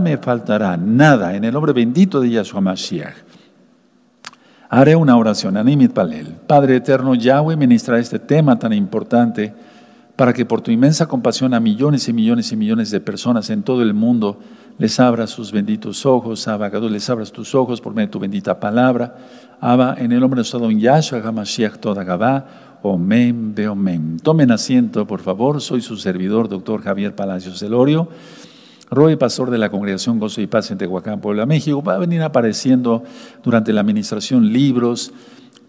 me faltará, nada, en el nombre bendito de Yahshua Mashiach. Haré una oración, Animit Palel. Padre eterno, Yahweh ministra este tema tan importante para que por tu inmensa compasión a millones y millones y millones de personas en todo el mundo les abras sus benditos ojos, Abba les abras tus ojos por medio de tu bendita palabra. Abba, en el nombre de nuestro don Yahshua HaMashiach Toda Gabá, Omen, Beomen. Tomen asiento, por favor. Soy su servidor, doctor Javier Palacios Celorio. Roy, pastor de la Congregación Gozo y Paz en Tehuacán, Puebla, México. Va a venir apareciendo durante la administración libros.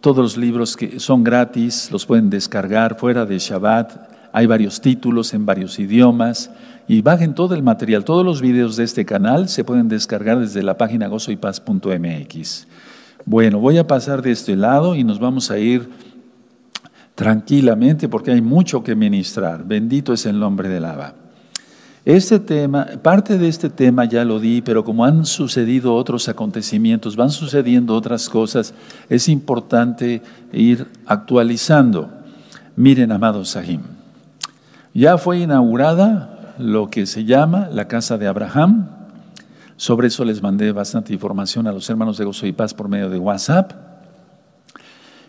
Todos los libros que son gratis, los pueden descargar fuera de Shabbat. Hay varios títulos en varios idiomas y bajen todo el material. Todos los videos de este canal se pueden descargar desde la página gozoypaz.mx. Bueno, voy a pasar de este lado y nos vamos a ir tranquilamente porque hay mucho que ministrar. Bendito es el nombre del Abba. Este tema, parte de este tema ya lo di, pero como han sucedido otros acontecimientos, van sucediendo otras cosas, es importante ir actualizando. Miren, amados Sahim, ya fue inaugurada lo que se llama la casa de Abraham. Sobre eso les mandé bastante información a los hermanos de Gozo y Paz por medio de WhatsApp.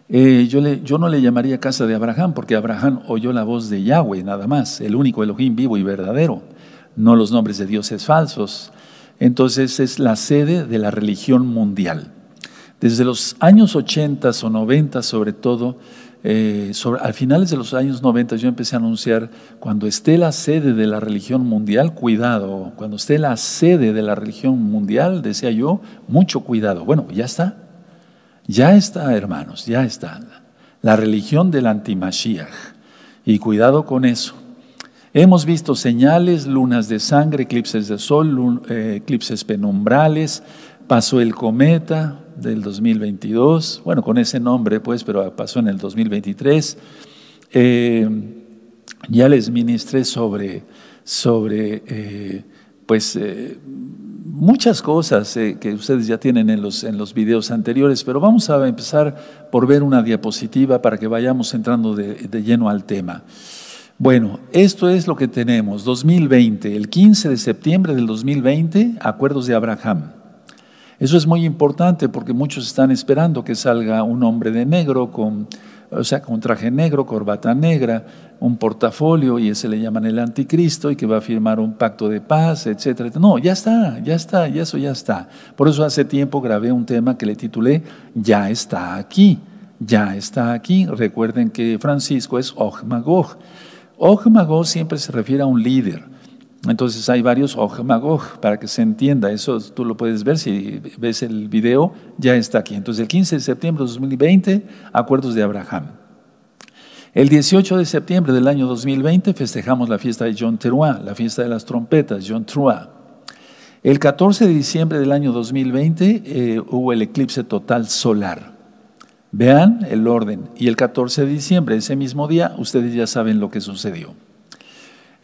Eh, yo, no le llamaría casa de Abraham porque Abraham oyó la voz de Yahweh nada más, el único Elohim vivo y verdadero, no los nombres de dioses falsos. Entonces es la sede de la religión mundial. Desde los años 80 o 90 sobre todo, eh, al finales de los años 90 yo empecé a anunciar, cuando esté la sede de la religión mundial, cuidado, cuando esté la sede de la religión mundial, decía yo, mucho cuidado. Bueno, ya está, ya está, hermanos, ya está. La religión del antimashiach. Y cuidado con eso. Hemos visto señales, lunas de sangre, eclipses de sol, eh, eclipses penumbrales, pasó el cometa, del 2022, bueno, con ese nombre, pues, pero pasó en el 2023. Eh, ya les ministré sobre, sobre eh, pues, muchas cosas que ustedes ya tienen en los, en los videos anteriores, pero vamos a empezar por ver una diapositiva para que vayamos entrando de, de lleno al tema. Bueno, esto es lo que tenemos, 2020, el 15 de septiembre del 2020, acuerdos de Abraham. Eso es muy importante porque muchos están esperando que salga un hombre de negro con, o sea, con traje negro, corbata negra, un portafolio y ese le llaman el anticristo y que va a firmar un pacto de paz, etcétera. No, ya está, ya está, y eso ya está. Por eso hace tiempo grabé un tema que le titulé Ya está aquí, ya está aquí. Recuerden que Francisco es Og Magog. Og Magog siempre se refiere a un líder entonces hay varios Ojmagog para que se entienda. Eso tú lo puedes ver si ves el video, ya está aquí. Entonces el 15 de septiembre de 2020, acuerdos de Abraham. El 18 de septiembre del año 2020 festejamos la fiesta de John Teruah, la fiesta de las trompetas, John Teruah. El 14 de diciembre del año 2020 eh, hubo el eclipse total solar. Vean el orden. Y el 14 de diciembre, ese mismo día, ustedes ya saben lo que sucedió.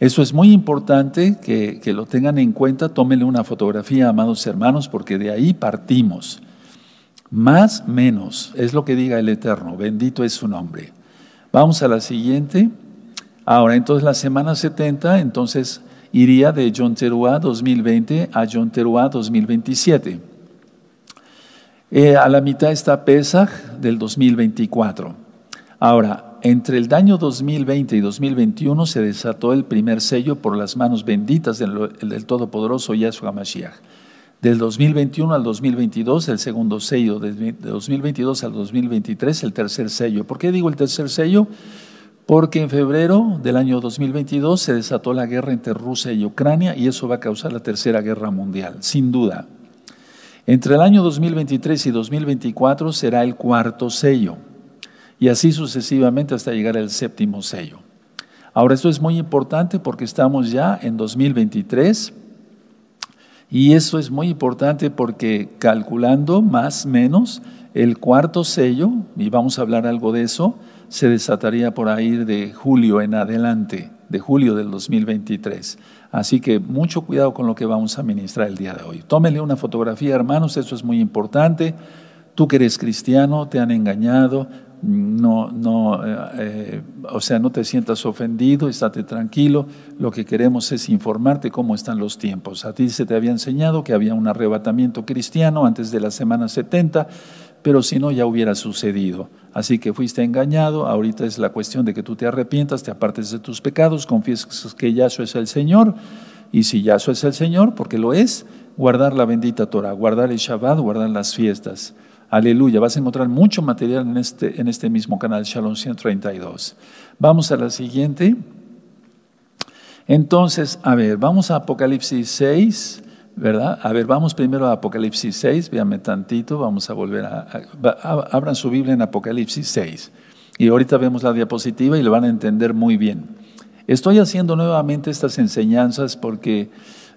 Eso es muy importante que, lo tengan en cuenta. Tómenle una fotografía, amados hermanos, porque de ahí partimos. Más, menos, es lo que diga el Eterno. Bendito es su nombre. Vamos a la siguiente. Ahora, entonces la semana 70, entonces iría de John Teruah 2020 a John Teruah 2027. Eh, a la mitad está Pesach del 2024. Ahora, entre el año 2020 y 2021 se desató el primer sello por las manos benditas del, Todopoderoso Yahshua Mashiach. Del 2021 al 2022 el segundo sello, de 2022 al 2023 el tercer sello. ¿Por qué digo el tercer sello? Porque en febrero del año 2022 se desató la guerra entre Rusia y Ucrania y eso va a causar la tercera guerra mundial, sin duda. Entre el año 2023 y 2024 será el cuarto sello y así sucesivamente hasta llegar al séptimo sello. Ahora, esto es muy importante porque estamos ya en 2023 y eso es muy importante porque calculando más menos el cuarto sello, y vamos a hablar algo de eso, se desataría por ahí de julio en adelante, de julio del 2023. Así que mucho cuidado con lo que vamos a ministrar el día de hoy. Tómenle una fotografía, hermanos, eso es muy importante. Tú que eres cristiano, te han engañado, no, no, eh, o sea, no te sientas ofendido, estate tranquilo. Lo que queremos es informarte cómo están los tiempos. A ti se te había enseñado que había un arrebatamiento cristiano antes de la semana 70, pero si no ya hubiera sucedido. Así que fuiste engañado, ahorita es la cuestión de que tú te arrepientas, te apartes de tus pecados, confieses que Yahshua es el Señor, y si Yahshua es el Señor, porque lo es, guardar la bendita Torah, guardar el Shabbat, guardar las fiestas. Aleluya, vas a encontrar mucho material en este, en este mismo canal, Shalom 132. Vamos a la siguiente. Entonces, a ver, vamos a Apocalipsis 6, ¿verdad? A ver, vamos primero a Apocalipsis 6, véanme tantito, vamos a volver a, Abran su Biblia en Apocalipsis 6. Y ahorita vemos la diapositiva y lo van a entender muy bien. Estoy haciendo nuevamente estas enseñanzas porque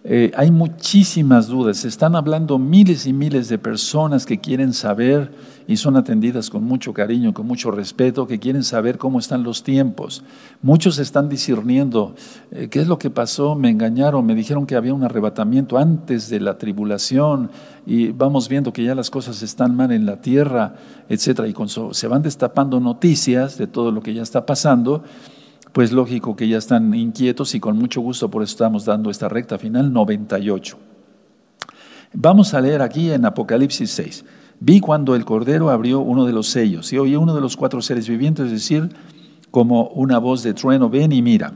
eh, hay muchísimas dudas. Se están hablando miles y miles de personas que quieren saber y son atendidas con mucho cariño, con mucho respeto, que quieren saber cómo están los tiempos. Muchos están discerniendo eh, qué es lo que pasó, me engañaron, me dijeron que había un arrebatamiento antes de la tribulación y vamos viendo que ya las cosas están mal en la tierra, etcétera, y se van destapando noticias de todo lo que ya está pasando pues lógico que ya están inquietos y con mucho gusto por eso estamos dando esta recta final 98. Vamos a leer aquí en Apocalipsis 6. Vi cuando el Cordero abrió uno de los sellos y oí uno de los cuatro seres vivientes decir como una voz de trueno, ven y mira.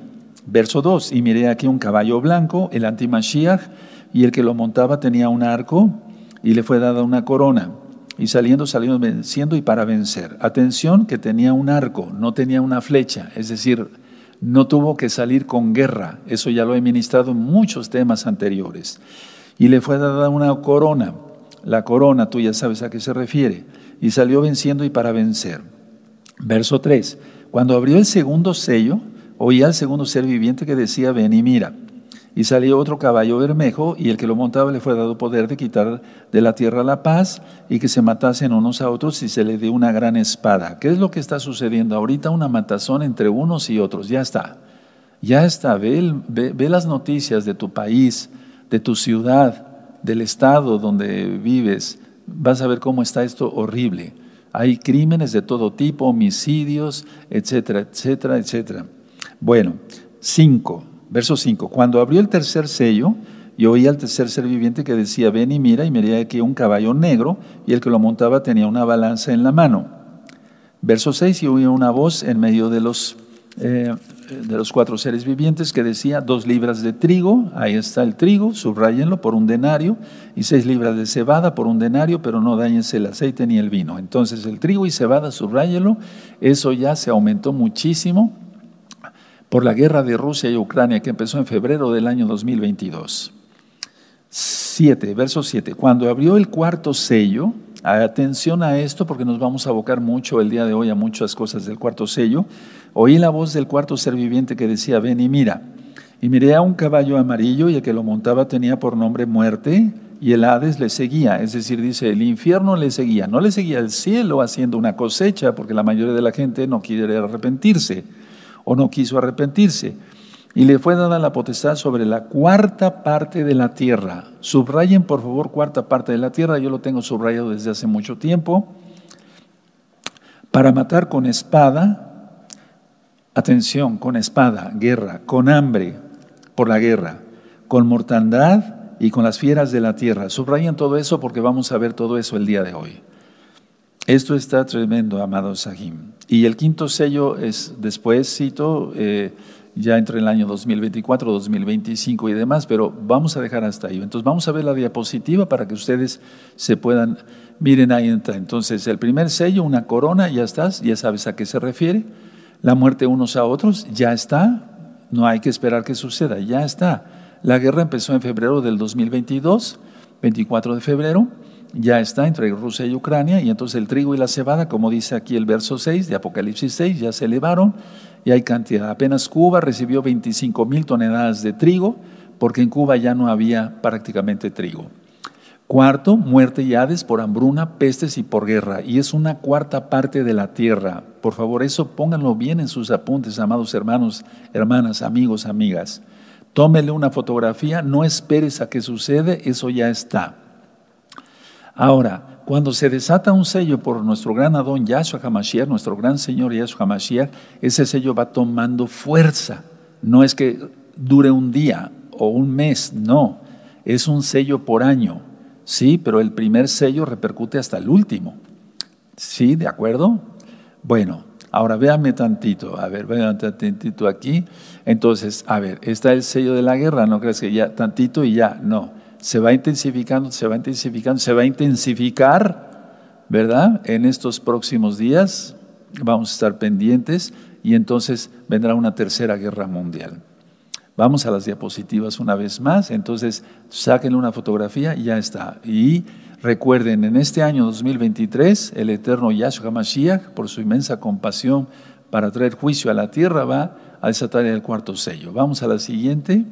Verso 2, y miré aquí un caballo blanco, el antimashiach, y el que lo montaba tenía un arco y le fue dada una corona. Y saliendo, saliendo venciendo y para vencer. Atención que tenía un arco, no tenía una flecha, es decir, no tuvo que salir con guerra, eso ya lo he ministrado en muchos temas anteriores. Y le fue dada una corona, la corona, tú ya sabes a qué se refiere, y salió venciendo y para vencer. Verso 3, cuando abrió el segundo sello, oía al segundo ser viviente que decía, ven y mira. Y salió otro caballo bermejo, y el que lo montaba le fue dado poder de quitar de la tierra la paz y que se matasen unos a otros y se le dio una gran espada. ¿Qué es lo que está sucediendo ahorita? Una matazón entre unos y otros. Ya está. Ya está. Ve, ve las noticias de tu país, de tu ciudad, del estado donde vives. Vas a ver cómo está esto horrible. Hay crímenes de todo tipo, homicidios, etcétera, etcétera, etcétera. Bueno, cinco. Verso 5. Cuando abrió el tercer sello, yo oí al tercer ser viviente que decía, ven y mira, y miré aquí un caballo negro, y el que lo montaba tenía una balanza en la mano. Verso 6, y oí una voz en medio de los, eh, de los cuatro seres vivientes que decía, dos libras de trigo, ahí está el trigo, subrayenlo por un denario, y seis libras de cebada por un denario, pero no dañes el aceite ni el vino. Entonces el trigo y cebada, subrayenlo, eso ya se aumentó muchísimo por la guerra de Rusia y Ucrania que empezó en febrero del año 2022. 7, verso 7. Cuando abrió el cuarto sello, atención a esto porque nos vamos a abocar mucho el día de hoy a muchas cosas del cuarto sello, oí la voz del cuarto ser viviente que decía, ven y mira. Y miré a un caballo amarillo y el que lo montaba tenía por nombre muerte y el Hades le seguía, es decir, dice, el infierno le seguía, no le seguía el cielo haciendo una cosecha porque la mayoría de la gente no quiere arrepentirse o no quiso arrepentirse. Y le fue dada la potestad sobre la cuarta parte de la tierra. Subrayen, por favor, cuarta parte de la tierra. Yo lo tengo subrayado desde hace mucho tiempo. Para matar con espada, atención, con espada, guerra, con hambre por la guerra, con mortandad y con las fieras de la tierra. Subrayen todo eso porque vamos a ver todo eso el día de hoy. Esto está tremendo, amado Sahim. Y el quinto sello es, después cito, eh, ya entre el año 2024, 2025 y demás, pero vamos a dejar hasta ahí. Entonces vamos a ver la diapositiva para que ustedes se puedan, miren ahí entra. Entonces el primer sello, una corona, ya estás, ya sabes a qué se refiere. La muerte unos a otros, ya está. No hay que esperar que suceda, ya está. La guerra empezó en febrero del 2022, 24 de febrero ya está entre Rusia y Ucrania, y entonces el trigo y la cebada, como dice aquí el verso 6 de Apocalipsis 6, ya se elevaron y hay cantidad. Apenas Cuba recibió 25 mil toneladas de trigo, porque en Cuba ya no había prácticamente trigo. Cuarto, muerte y hades por hambruna, pestes y por guerra. Y es una cuarta parte de la tierra. Por favor, eso pónganlo bien en sus apuntes, amados hermanos, hermanas, amigos, amigas. Tómele una fotografía, no esperes a que sucede, eso ya está. Ahora, cuando se desata un sello por nuestro gran Adón Yahshua HaMashiach, nuestro gran Señor Yahshua HaMashiach, ese sello va tomando fuerza. No es que dure un día o un mes, no. Es un sello por año. Sí, pero el primer sello repercute hasta el último. ¿Sí? ¿De acuerdo? Bueno, ahora véanme tantito. A ver, véanme tantito aquí. Entonces, a ver, está el sello de la guerra. No crees que ya tantito y ya. No se va intensificando, se va intensificando, se va a intensificar, ¿verdad? En estos próximos días vamos a estar pendientes y entonces vendrá una tercera guerra mundial. Vamos a las diapositivas una vez más, entonces saquen una fotografía y ya está. Y recuerden, en este año 2023, el eterno Yahshua Mashiach, por su inmensa compasión para traer juicio a la tierra, va a desatar el cuarto sello. Vamos a la siguiente.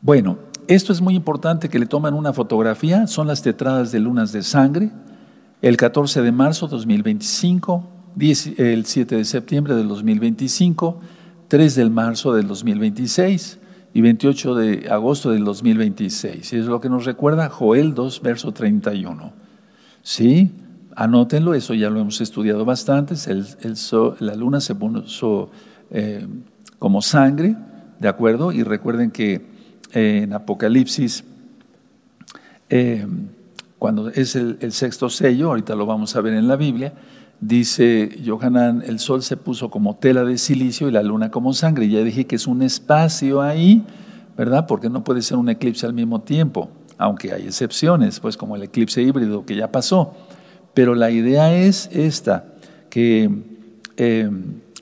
Bueno, esto es muy importante que le tomen una fotografía, son las tetradas de lunas de sangre, el 14 de marzo de 2025, el 7 de septiembre del 2025, 3 de marzo del 2026 y 28 de agosto del 2026. Y es lo que nos recuerda Joel 2, verso 31. ¿Sí? Anótenlo, eso ya lo hemos estudiado bastante. El, la luna se puso eh, como sangre, ¿de acuerdo? Y recuerden que en Apocalipsis, eh, cuando es el, sexto sello, ahorita lo vamos a ver en la Biblia, dice Johanan, el sol se puso como tela de silicio y la luna como sangre. Ya dije que es un espacio ahí, ¿verdad? Porque no puede ser un eclipse al mismo tiempo, aunque hay excepciones, pues como el eclipse híbrido que ya pasó. Pero la idea es esta, que eh,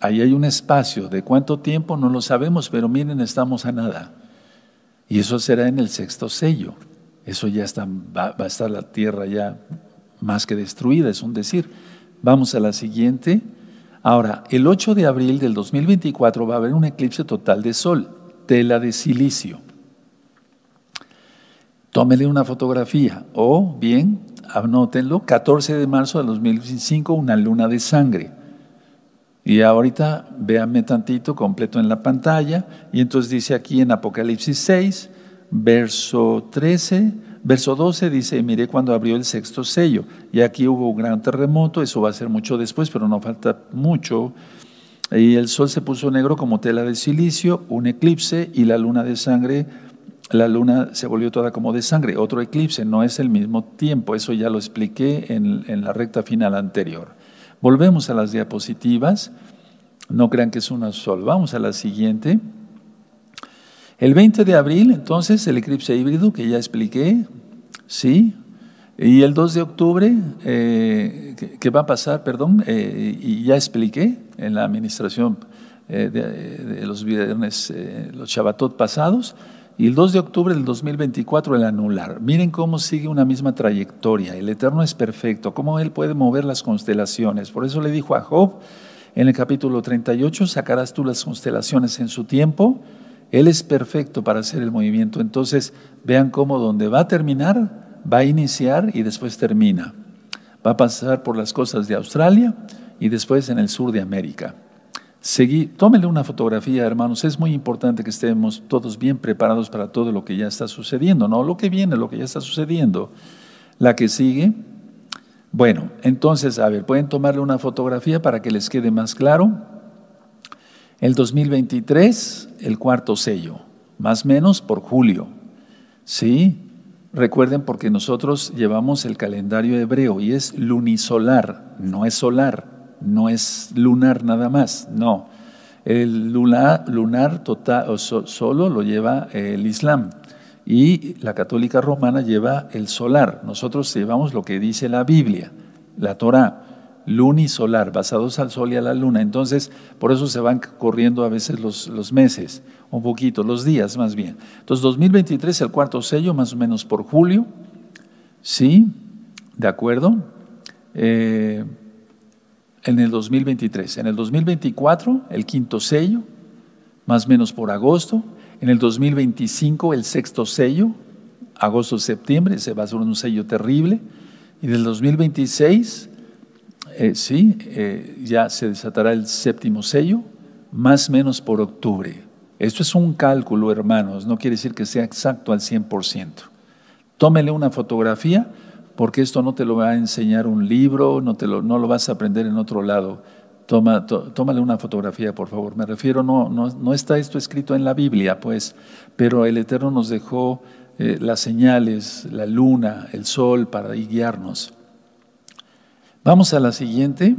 ahí hay un espacio, de cuánto tiempo no lo sabemos, pero miren, estamos a nada. Y eso será en el sexto sello. Eso ya está, va, a estar la tierra ya más que destruida, es un decir. Vamos a la siguiente. Ahora, el 8 de abril del 2024 va a haber un eclipse total de sol, tela de silicio. Tómele una fotografía o bien, anótenlo, 14 de marzo del 2025, una luna de sangre. Y ahorita véanme tantito completo en la pantalla. Y entonces dice aquí en Apocalipsis 6, verso 13, verso 12, dice, miré cuando abrió el sexto sello. Y aquí hubo un gran terremoto, eso va a ser mucho después, pero no falta mucho. Y el sol se puso negro como tela de silicio, un eclipse y la luna de sangre, la luna se volvió toda como de sangre. Otro eclipse, no es el mismo tiempo, eso ya lo expliqué en, en la recta final anterior. Volvemos a las diapositivas. No crean que es una sola. Vamos a la siguiente. El 20 de abril, entonces, el eclipse híbrido que ya expliqué, ¿sí? Y el 2 de octubre, eh, ¿qué va a pasar? Perdón, eh, y ya expliqué en la administración eh, de, los viernes, los Shabbatot pasados, y el 2 de octubre del 2024 el anular. Miren cómo sigue una misma trayectoria. El Eterno es perfecto, cómo Él puede mover las constelaciones. Por eso le dijo a Job en el capítulo 38, sacarás tú las constelaciones en su tiempo. Él es perfecto para hacer el movimiento. Entonces, vean cómo donde va a terminar, va a iniciar y después termina. Va a pasar por las costas de Australia y después en el sur de América. Seguí, tómenle una fotografía, hermanos. Es muy importante que estemos todos bien preparados para todo lo que ya está sucediendo, no lo que viene, lo que ya está sucediendo. La que sigue. Bueno, entonces, a ver, pueden tomarle una fotografía para que les quede más claro. El 2023, el cuarto sello, más o menos por julio. ¿Sí? Recuerden porque nosotros llevamos el calendario hebreo y es lunisolar, no es solar no es lunar nada más, no. El lunar, total, solo lo lleva el Islam y la católica romana lleva el solar. Nosotros llevamos lo que dice la Biblia, la Torah, lunisolar, basados al sol y a la luna. Entonces, por eso se van corriendo a veces los, los meses, un poquito, los días más bien. Entonces, 2023, el cuarto sello, más o menos por julio, ¿sí? ¿De acuerdo? Eh, en el 2023. En el 2024, el quinto sello, más o menos por agosto. En el 2025, el sexto sello, agosto-septiembre, se va a ser un sello terrible. Y del 2026, eh, sí, eh, ya se desatará el séptimo sello, más o menos por octubre. Esto es un cálculo, hermanos, no quiere decir que sea exacto al 100%. Tómele una fotografía porque esto no te lo va a enseñar un libro, no, te lo, no lo vas a aprender en otro lado. Toma, tómale una fotografía, por favor. Me refiero, no, no, no, está esto escrito en la Biblia, pues, pero el Eterno nos dejó eh, las señales, la luna, el sol, para guiarnos. Vamos a la siguiente.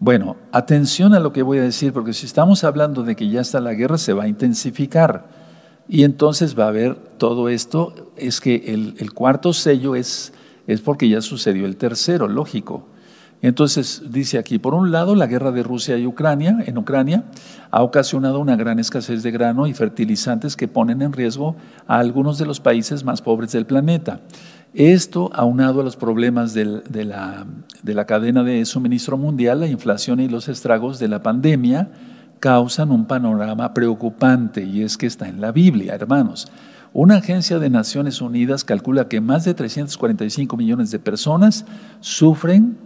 Bueno, atención a lo que voy a decir, porque si estamos hablando de que ya está la guerra, se va a intensificar. Y entonces va a haber todo esto, es que el, el cuarto sello es, es porque ya sucedió el tercero, lógico. Entonces dice aquí, por un lado, la guerra de Rusia y Ucrania, en Ucrania ha ocasionado una gran escasez de grano y fertilizantes que ponen en riesgo a algunos de los países más pobres del planeta. Esto, aunado a los problemas de, la, de la cadena de suministro mundial, la inflación y los estragos de la pandemia, causan un panorama preocupante y es que está en la Biblia, hermanos. Una agencia de Naciones Unidas calcula que más de 345 millones de personas sufren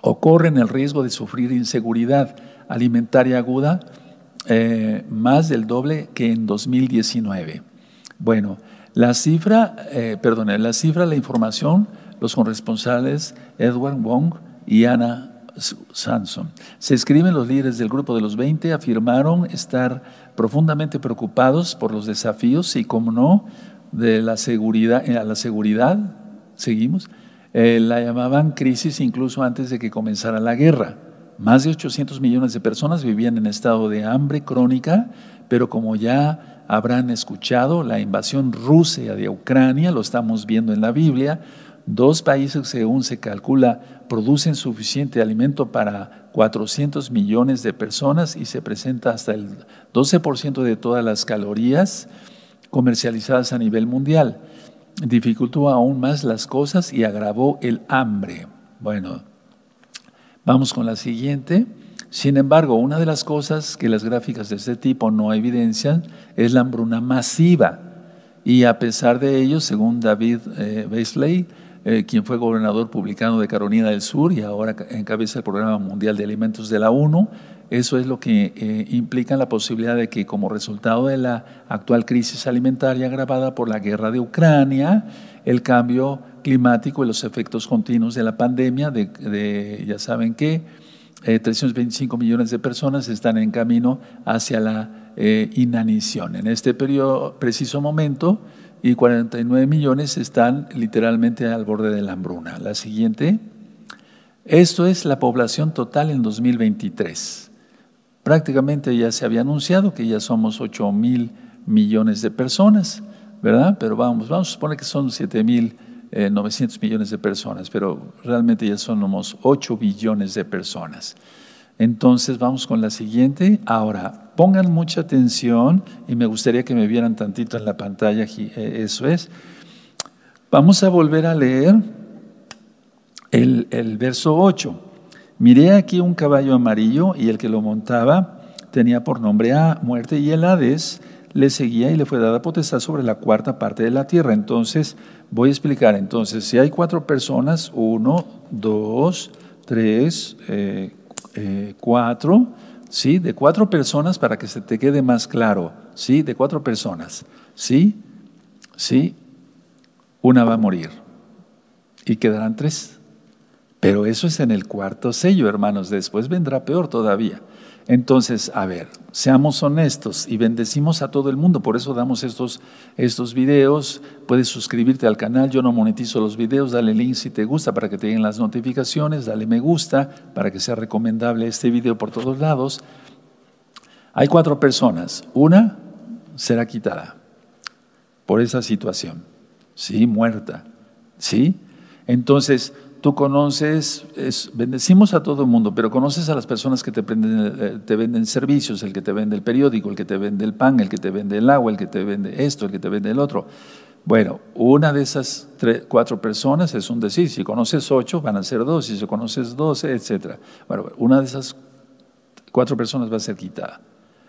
o corren el riesgo de sufrir inseguridad alimentaria aguda eh, más del doble que en 2019. Bueno, la cifra, eh, perdón, la cifra, la información, los corresponsales Edward Wong y Anna Sanson. Se escriben los líderes del grupo de los 20, afirmaron estar profundamente preocupados por los desafíos y, como no, de la seguridad, a la seguridad, seguimos, eh, la llamaban crisis incluso antes de que comenzara la guerra. Más de 800 millones de personas vivían en estado de hambre crónica, pero como ya habrán escuchado, la invasión rusa de Ucrania, lo estamos viendo en la Biblia, dos países, según se calcula, producen suficiente alimento para 400 millones de personas y se presenta hasta el 12% de todas las calorías comercializadas a nivel mundial dificultó aún más las cosas y agravó el hambre. Bueno, vamos con la siguiente. Sin embargo, una de las cosas que las gráficas de este tipo no evidencian es la hambruna masiva. Y a pesar de ello, según David eh, eh, quien fue gobernador publicano de Carolina del Sur y ahora encabeza el Programa Mundial de Alimentos de la ONU, eso es lo que eh, implica la posibilidad de que como resultado de la actual crisis alimentaria agravada por la guerra de Ucrania, el cambio climático y los efectos continuos de la pandemia, de, ya saben que 325 eh, millones de personas están en camino hacia la eh, inanición. En este periodo, preciso momento, y 49 millones están literalmente al borde de la hambruna. La siguiente. Esto es la población total en 2023. Prácticamente ya se había anunciado que ya somos 8 mil millones de personas, ¿verdad? Pero vamos, vamos a suponer que son 7 mil 900 eh, millones de personas, pero realmente ya somos 8 billones de personas. Entonces vamos con la siguiente. Ahora, pongan mucha atención y me gustaría que me vieran tantito en la pantalla, eh, eso es. Vamos a volver a leer el, el verso 8. Miré aquí un caballo amarillo y el que lo montaba tenía por nombre a muerte y el Hades le seguía y le fue dada potestad sobre la cuarta parte de la tierra. Entonces, voy a explicar. Entonces, si hay cuatro personas, uno, dos, tres, eh, eh, cuatro, ¿sí? De cuatro personas para que se te quede más claro, ¿sí? De cuatro personas, ¿sí? ¿Sí? Una va a morir y quedarán tres. Pero eso es en el cuarto sello, hermanos. Después vendrá peor todavía. Entonces, a ver, seamos honestos y bendecimos a todo el mundo. Por eso damos estos, estos videos. Puedes suscribirte al canal. Yo no monetizo los videos. Dale link si te gusta para que te lleguen las notificaciones. Dale me gusta para que sea recomendable este video por todos lados. Hay cuatro personas. Una será quitada por esa situación. Sí, muerta. Sí. Entonces, tú conoces, bendecimos a todo el mundo, pero conoces a las personas que te, eh, te venden servicios, el que te vende el periódico, el que te vende el pan, el que te vende el agua, el que te vende esto, el que te vende el otro. Bueno, una de esas cuatro personas es un decir, si conoces ocho van a ser dos, si conoces doce, etc. Bueno, una de esas cuatro personas va a ser quitada.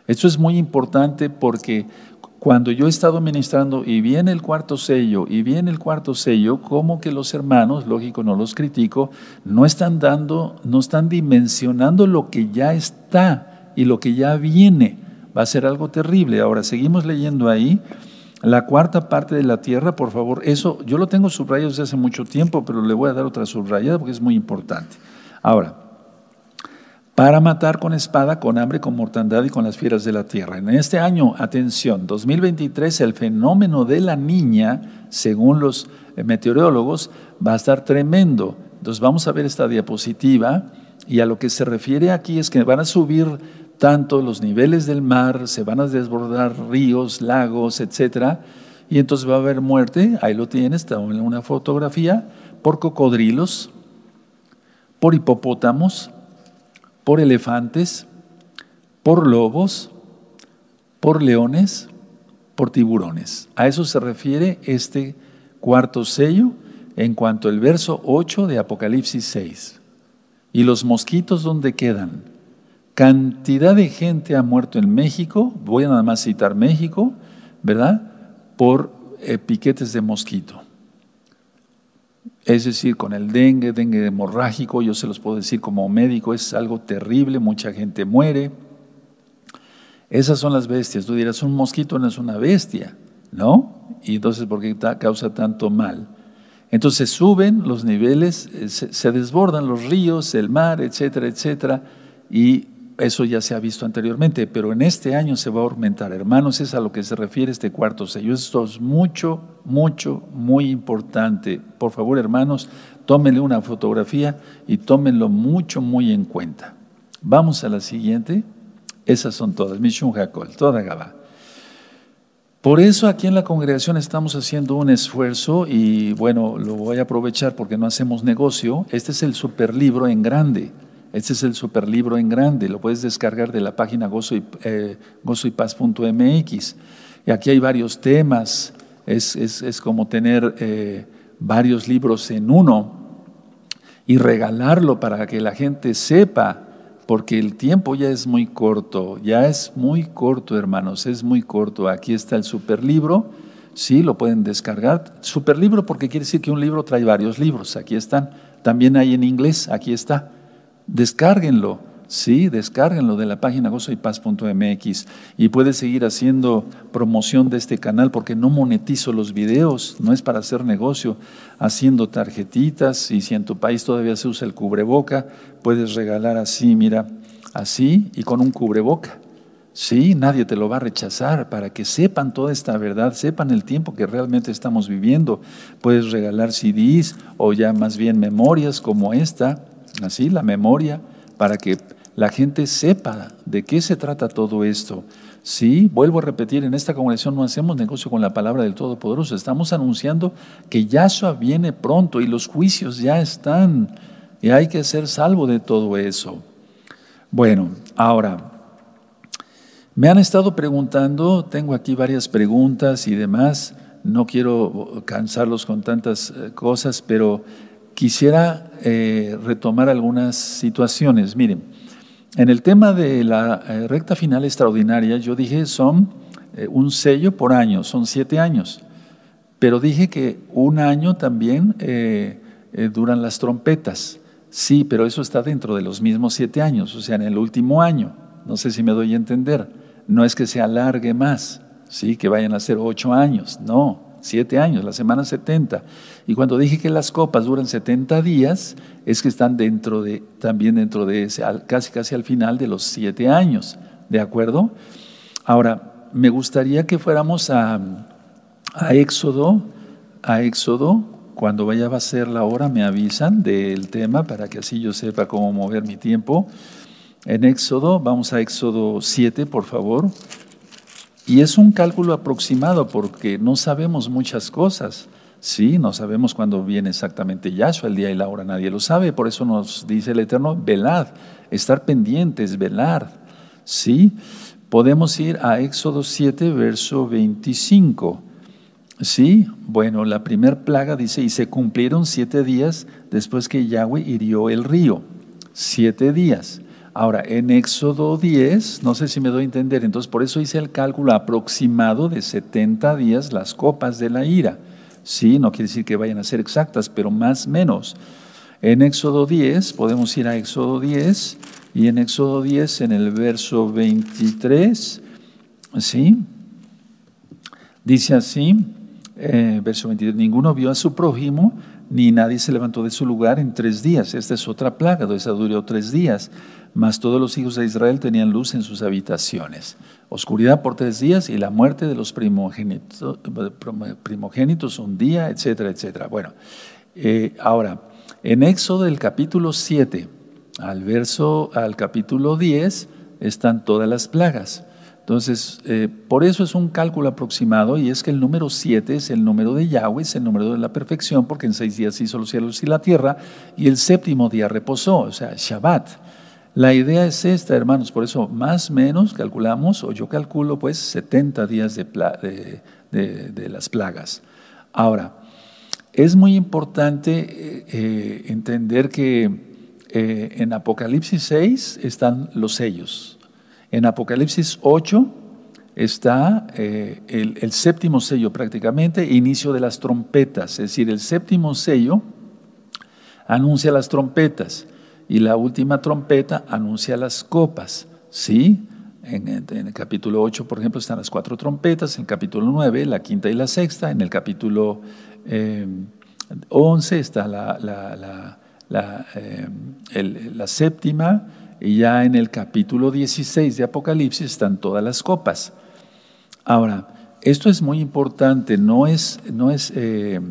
Esto es muy importante porque cuando yo he estado ministrando y viene el cuarto sello, y viene el cuarto sello, como que los hermanos, lógico, no los critico, no están dando, no están dimensionando lo que ya está y lo que ya viene. Va a ser algo terrible. Ahora, seguimos leyendo ahí. La cuarta parte de la tierra, por favor, eso yo lo tengo subrayado desde hace mucho tiempo, pero le voy a dar otra subrayada porque es muy importante. Ahora, para matar con espada, con hambre, con mortandad y con las fieras de la tierra. En este año, atención, 2023, el fenómeno de la niña, según los meteorólogos, va a estar tremendo. Entonces vamos a ver esta diapositiva y a lo que se refiere aquí es que van a subir tanto los niveles del mar, se van a desbordar ríos, lagos, etcétera, y entonces va a haber muerte, ahí lo tienes, está en una fotografía, por cocodrilos, por hipopótamos, por elefantes, por lobos, por leones, por tiburones. A eso se refiere este cuarto sello en cuanto al verso 8 de Apocalipsis 6. ¿Y los mosquitos dónde quedan? Cantidad de gente ha muerto en México, voy a nada más citar México, ¿verdad? Por eh, piquetes de mosquito. Es decir, con el dengue, dengue hemorrágico, yo se los puedo decir como médico, es algo terrible, mucha gente muere. Esas son las bestias. Tú dirás, un mosquito no es una bestia, ¿no? Y entonces, ¿por qué causa tanto mal? Entonces suben los niveles, eh, se, se desbordan los ríos, el mar, etcétera, etcétera, y eso ya se ha visto anteriormente, pero en este año se va a aumentar. Hermanos, es a lo que se refiere este cuarto sello. Esto es mucho, mucho, muy importante. Por favor, hermanos, tómenle una fotografía y tómenlo mucho, muy en cuenta. Vamos a la siguiente. Esas son todas. Mishun Hakol, toda Gaba. Por eso aquí en la congregación estamos haciendo un esfuerzo y bueno, lo voy a aprovechar porque no hacemos negocio. Este es el superlibro en grande. Este es el superlibro en grande, lo puedes descargar de la página gozo y, eh, gozoypaz.mx. Y aquí hay varios temas, es, es, como tener eh, varios libros en uno y regalarlo para que la gente sepa, porque el tiempo ya es muy corto, ya es muy corto, hermanos, es muy corto. Aquí está el superlibro, sí, lo pueden descargar. Superlibro porque quiere decir que un libro trae varios libros, aquí están. También hay en inglés, aquí está. Descárguenlo, sí, descárguenlo de la página gozoypaz.mx y puedes seguir haciendo promoción de este canal porque no monetizo los videos, no es para hacer negocio, haciendo tarjetitas y si en tu país todavía se usa el cubreboca, puedes regalar así, mira, así y con un cubreboca. Sí, nadie te lo va a rechazar para que sepan toda esta verdad, sepan el tiempo que realmente estamos viviendo. Puedes regalar CDs o ya más bien memorias como esta así la memoria, para que la gente sepa de qué se trata todo esto. Sí, vuelvo a repetir, en esta congregación no hacemos negocio con la palabra del Todopoderoso, estamos anunciando que Yahshua viene pronto y los juicios ya están y hay que ser salvo de todo eso. Bueno, ahora, me han estado preguntando, tengo aquí varias preguntas y demás, no quiero cansarlos con tantas eh, cosas, pero quisiera eh, retomar algunas situaciones. Miren, en el tema de la eh, recta final extraordinaria, yo dije son eh, un sello por año, son siete años, pero dije que un año también duran las trompetas. Sí, pero eso está dentro de los mismos siete años, o sea, en el último año. No sé si me doy a entender. No es que se alargue más, sí, que vayan a ser ocho años, no siete años, la semana 70. Y cuando dije que las copas duran 70 días, es que están dentro de, también dentro de ese, casi casi al final de los siete años, ¿de acuerdo? Ahora, me gustaría que fuéramos a, a Éxodo, a Éxodo, cuando vaya a ser la hora me avisan del tema para que así yo sepa cómo mover mi tiempo. En Éxodo, vamos a Éxodo 7, por favor. Y es un cálculo aproximado porque no sabemos muchas cosas. Sí, no sabemos cuándo viene exactamente Yahshua, el día y la hora, nadie lo sabe. Por eso nos dice el Eterno, velad, estar pendientes, velar. Sí, podemos ir a Éxodo 7, verso 25. Sí, bueno, la primer plaga dice, y se cumplieron siete días después que Yahweh hirió el río. Siete días. Ahora, en Éxodo 10, no sé si me doy a entender, entonces por eso hice el cálculo aproximado de 70 días las copas de la ira. Sí, no quiere decir que vayan a ser exactas, pero más menos. En Éxodo 10, podemos ir a Éxodo 10, y en Éxodo 10, en el verso 23, ¿sí? Dice así, eh, verso 22, ninguno vio a su prójimo, ni nadie se levantó de su lugar en tres días. Esta es otra plaga, esa duró tres días. Mas todos los hijos de Israel tenían luz en sus habitaciones. Oscuridad por tres días y la muerte de los primogénitos, un día, etcétera, etcétera. Bueno, eh, ahora, en Éxodo del capítulo 7 al verso, al capítulo 10, están todas las plagas. Entonces, eh, por eso es un cálculo aproximado y es que el número 7 es el número de Yahweh, es el número de la perfección, porque en seis días hizo los cielos y la tierra y el séptimo día reposó, o sea, Shabbat. La idea es esta, hermanos, por eso más o menos calculamos, o yo calculo pues 70 días de, las plagas. Ahora, es muy importante eh, eh, entender que en Apocalipsis 6 están los sellos. En Apocalipsis 8 está eh, el, séptimo sello prácticamente, inicio de las trompetas, es decir, el séptimo sello anuncia las trompetas y la última trompeta anuncia las copas, ¿sí? En, el capítulo 8, por ejemplo, están las cuatro trompetas, en el capítulo 9, la quinta y la sexta, en el capítulo 11 eh, está la, eh, la séptima, y ya en el capítulo 16 de Apocalipsis están todas las copas. Ahora, esto es muy importante, no es, no es eh,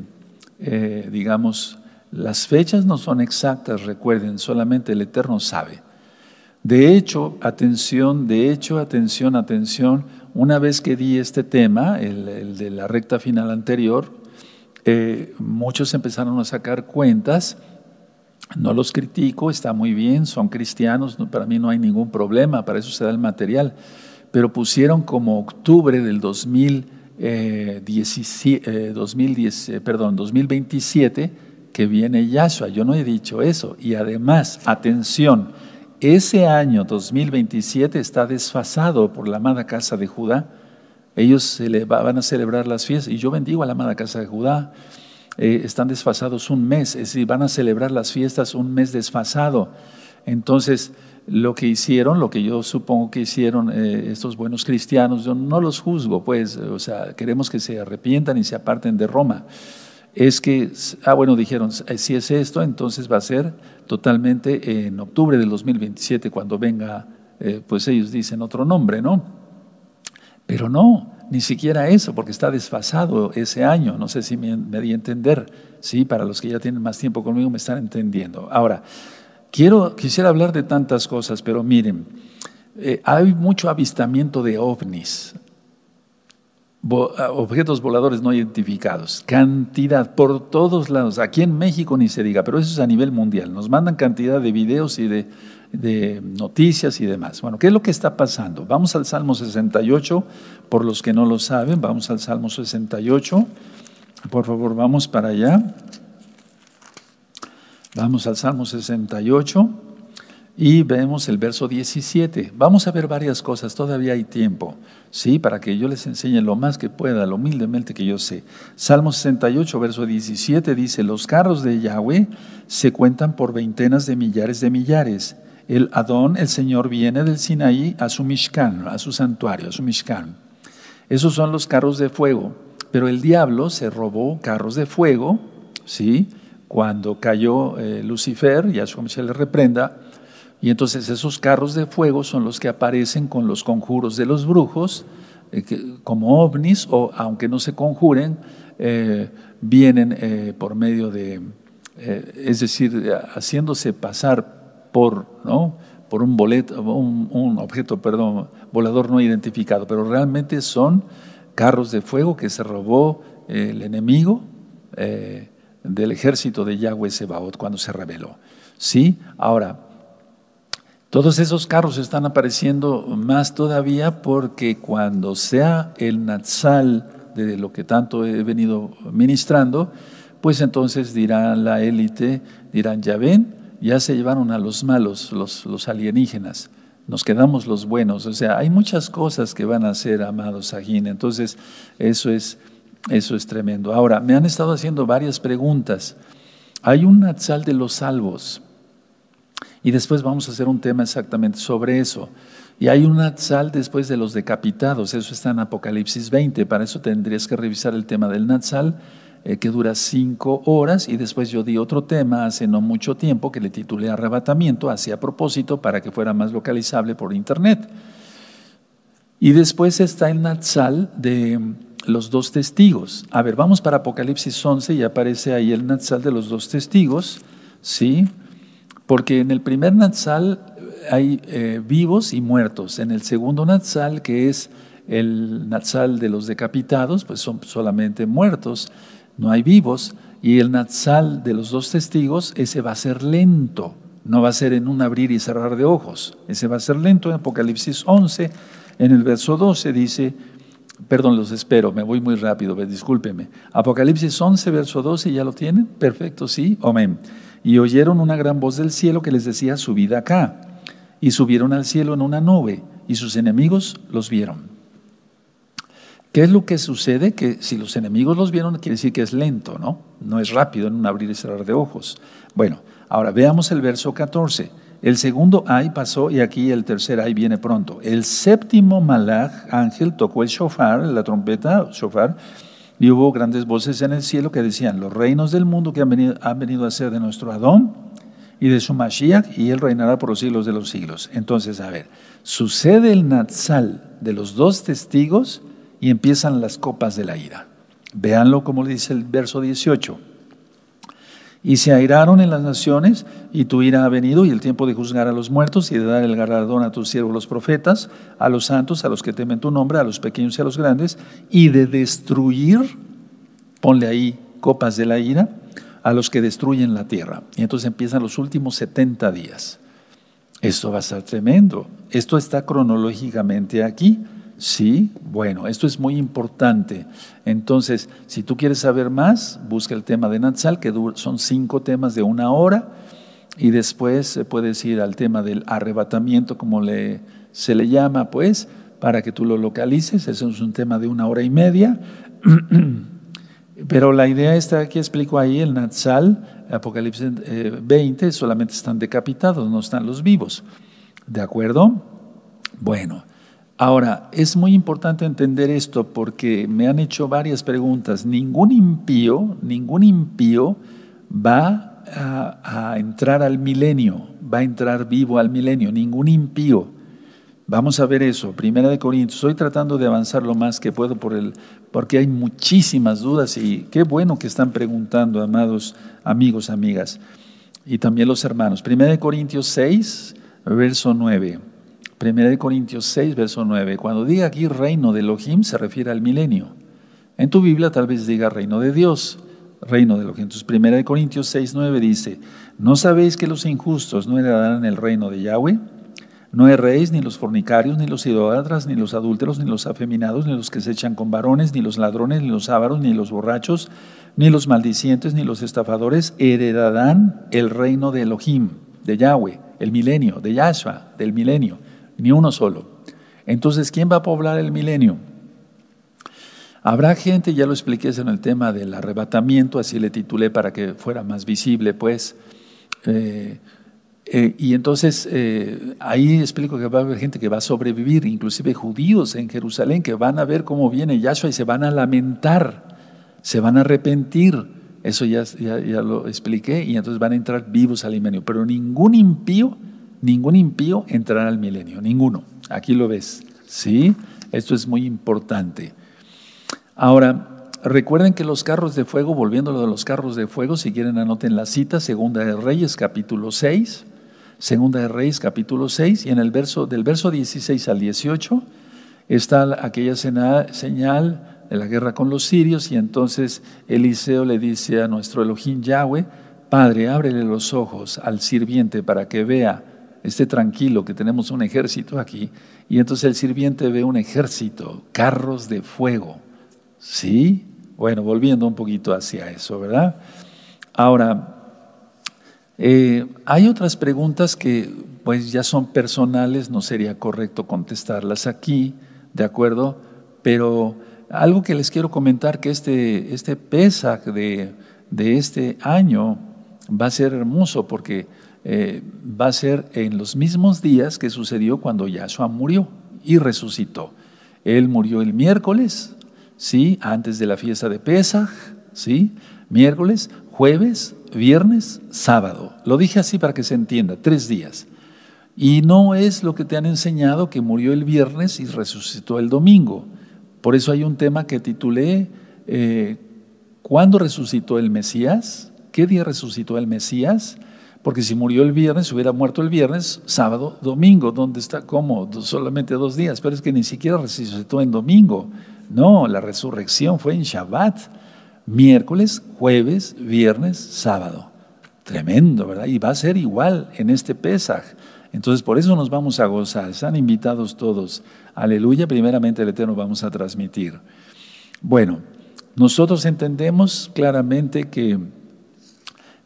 eh, digamos, las fechas no son exactas, recuerden, solamente el Eterno sabe. De hecho, atención, de hecho, atención, atención, una vez que di este tema, el, de la recta final anterior, eh, muchos empezaron a sacar cuentas no los critico, está muy bien, son cristianos, para mí no hay ningún problema, para eso se da el material. Pero pusieron como octubre del 2017, 2010, eh, eh, perdón, 2027 que viene Yahshua. Yo no he dicho eso. Y además, atención, ese año 2027 está desfasado por la amada casa de Judá. Ellos van a celebrar las fiestas y yo bendigo a la amada casa de Judá. Eh, están desfasados un mes, es decir, van a celebrar las fiestas un mes desfasado. Entonces, lo que hicieron, lo que yo supongo que hicieron eh, estos buenos cristianos, yo no los juzgo, pues, o sea, queremos que se arrepientan y se aparten de Roma. Es que, ah, bueno, dijeron, eh, si es esto, entonces va a ser totalmente en octubre del 2027, cuando venga, pues ellos dicen otro nombre, ¿no? Pero no, ni siquiera eso, porque está desfasado ese año. No sé si me, di a entender. Sí, para los que ya tienen más tiempo conmigo me están entendiendo. Ahora, quiero, quisiera hablar de tantas cosas, pero miren, eh, hay mucho avistamiento de ovnis, objetos voladores no identificados, cantidad por todos lados. Aquí en México ni se diga, pero eso es a nivel mundial. Nos mandan cantidad de videos y de noticias y demás. Bueno, ¿qué es lo que está pasando? Vamos al Salmo 68, por los que no lo saben, vamos al Salmo 68. Por favor, vamos para allá. Vamos al Salmo 68 y vemos el verso 17. Vamos a ver varias cosas, todavía hay tiempo, ¿sí? Para que yo les enseñe lo más que pueda, lo humildemente que yo sé. Salmo 68, verso 17 dice, los carros de Yahweh se cuentan por veintenas de millares de millares el Adón, el Señor, viene del Sinaí a su Mishkan, a su santuario, a su Mishkan. Esos son los carros de fuego. Pero el diablo se robó carros de fuego, ¿sí? Cuando cayó eh, Lucifer, ya se le reprenda, y entonces esos carros de fuego son los que aparecen con los conjuros de los brujos, eh, como ovnis, o aunque no se conjuren, eh, vienen por medio de, es decir, haciéndose pasar por, ¿no? por un, boleto, un, objeto perdón, volador no identificado, pero realmente son carros de fuego que se robó el enemigo eh, del ejército de Yahweh Sebaot cuando se rebeló. ¿Sí? Ahora, todos esos carros están apareciendo más todavía porque cuando sea el Natsal de lo que tanto he venido ministrando, pues entonces dirán la élite, dirán, ya ven, ya se llevaron a los malos, los, alienígenas, nos quedamos los buenos. O sea, hay muchas cosas que van a ser, amados Sajín. Entonces, eso es, eso es tremendo. Ahora, me han estado haciendo varias preguntas. Hay un Natsal de los salvos. Y después vamos a hacer un tema exactamente sobre eso. Y hay un Natsal después de los decapitados, eso está en Apocalipsis 20, para eso tendrías que revisar el tema del Natsal, eh, que dura cinco horas, y después yo di otro tema hace no mucho tiempo que le titulé Arrebatamiento, hacía a propósito para que fuera más localizable por internet. Y después está el Natsal de los dos testigos. A ver, vamos para Apocalipsis 11 y aparece ahí el Natsal de los dos testigos, ¿sí? Porque en el primer Natsal hay eh, vivos y muertos. En el segundo Natsal, que es el Natsal de los decapitados, pues son solamente muertos, no hay vivos. Y el Natsal de los dos testigos, ese va a ser lento, no va a ser en un abrir y cerrar de ojos. Ese va a ser lento. En Apocalipsis 11, en el verso 12 dice, perdón, los espero, me voy muy rápido, discúlpeme. Apocalipsis 11, verso 12, ¿ya lo tienen? Perfecto, sí, amén. Y oyeron una gran voz del cielo que les decía, subid acá y subieron al cielo en una nube y sus enemigos los vieron. ¿Qué es lo que sucede? Que si los enemigos los vieron, quiere decir que es lento, ¿no? No es rápido en un abrir y cerrar de ojos. Bueno, ahora veamos el verso 14. El segundo ay pasó y aquí el tercer ay viene pronto. El séptimo malach, ángel, tocó el shofar, la trompeta, shofar, y hubo grandes voces en el cielo que decían, los reinos del mundo que han venido, han venido a ser de nuestro Adón y de su Mashiach, y él reinará por los siglos de los siglos. Entonces, a ver, sucede el Natsal de los dos testigos y empiezan las copas de la ira. Véanlo como dice el verso 18. Y se airaron en las naciones, y tu ira ha venido, y el tiempo de juzgar a los muertos, y de dar el galardón a tus siervos los profetas, a los santos, a los que temen tu nombre, a los pequeños y a los grandes, y de destruir, ponle ahí copas de la ira, a los que destruyen la tierra. Y entonces empiezan los últimos 70 días. Esto va a ser tremendo. Esto está cronológicamente aquí. Sí, bueno, esto es muy importante. Entonces, si tú quieres saber más, busca el tema de Natsal, que son cinco temas de una hora, y después puedes ir al tema del arrebatamiento, como le, se le llama, pues, para que tú lo localices. Eso es un tema de una hora y media. Pero la idea está que explico ahí, el Natsal, Apocalipsis 20, eh, solamente están decapitados, no están los vivos. ¿De acuerdo? Bueno, ahora, es muy importante entender esto porque me han hecho varias preguntas. Ningún impío, ningún impío va a, entrar al milenio, va a entrar vivo al milenio, ningún impío. Vamos a ver eso, Primera de Corintios. Estoy tratando de avanzar lo más que puedo por el, porque hay muchísimas dudas y qué bueno que están preguntando, amados amigos, amigas, y también los hermanos. Primera de Corintios 6, verso 9. Primera de Corintios 6, verso 9. Cuando diga aquí reino de Elohim, se refiere al milenio. En tu Biblia tal vez diga reino de Dios, reino de Elohim. Entonces, Primera de Corintios 6, 9 dice, ¿no sabéis que los injustos no heredarán el reino de Yahweh? No erréis ni los fornicarios, ni los idólatras, ni los adúlteros, ni los afeminados, ni los que se echan con varones, ni los ladrones, ni los ávaros, ni los borrachos, ni los maldicientes, ni los estafadores heredarán el reino de Elohim, de Yahweh, el milenio, de Yahshua, del milenio, ni uno solo. Entonces, ¿quién va a poblar el milenio? Habrá gente, ya lo expliqué en el tema del arrebatamiento, así le titulé para que fuera más visible, pues. Eh, eh, y entonces eh, ahí explico que va a haber gente que va a sobrevivir, inclusive judíos en Jerusalén, que van a ver cómo viene Yahshua y se van a lamentar, se van a arrepentir. Eso ya, ya, lo expliqué y entonces van a entrar vivos al milenio. Pero ningún impío, ningún impío entrará al milenio, ninguno. Aquí lo ves. ¿Sí? Esto es muy importante. Ahora, recuerden que los carros de fuego, volviendo a lo de los carros de fuego, si quieren anoten la cita, Segunda de Reyes, capítulo 6. Segunda de Reyes, capítulo 6, y en el verso, del verso 16 al 18 está aquella señal de la guerra con los sirios, y entonces Eliseo le dice a nuestro Elohim Yahweh, Padre, ábrele los ojos al sirviente para que vea, esté tranquilo que tenemos un ejército aquí. Y entonces el sirviente ve un ejército, carros de fuego. ¿Sí? Bueno, volviendo un poquito hacia eso, ¿verdad? Ahora, eh, hay otras preguntas que pues ya son personales, no sería correcto contestarlas aquí, ¿de acuerdo? Pero algo que les quiero comentar que este, este de, de este año va a ser hermoso porque eh, va a ser en los mismos días que sucedió cuando Yahshua murió y resucitó. Él murió el miércoles, ¿sí? Antes de la fiesta de Pesach, ¿sí? Miércoles, jueves, viernes, sábado. Lo dije así para que se entienda, tres días. Y no es lo que te han enseñado que murió el viernes y resucitó el domingo. Por eso hay un tema que titulé eh, ¿Cuándo resucitó el Mesías? ¿Qué día resucitó el Mesías? Porque si murió el viernes, hubiera muerto el viernes, sábado, domingo. ¿Dónde está? ¿Cómo? Solamente dos días. Pero es que ni siquiera resucitó en domingo. No, la resurrección fue en Shabbat. Miércoles, jueves, viernes, sábado. Tremendo, ¿verdad? Y va a ser igual en este Pesaj. Entonces, por eso nos vamos a gozar. Están invitados todos. Aleluya. Primeramente el Eterno vamos a transmitir. Bueno, nosotros entendemos claramente que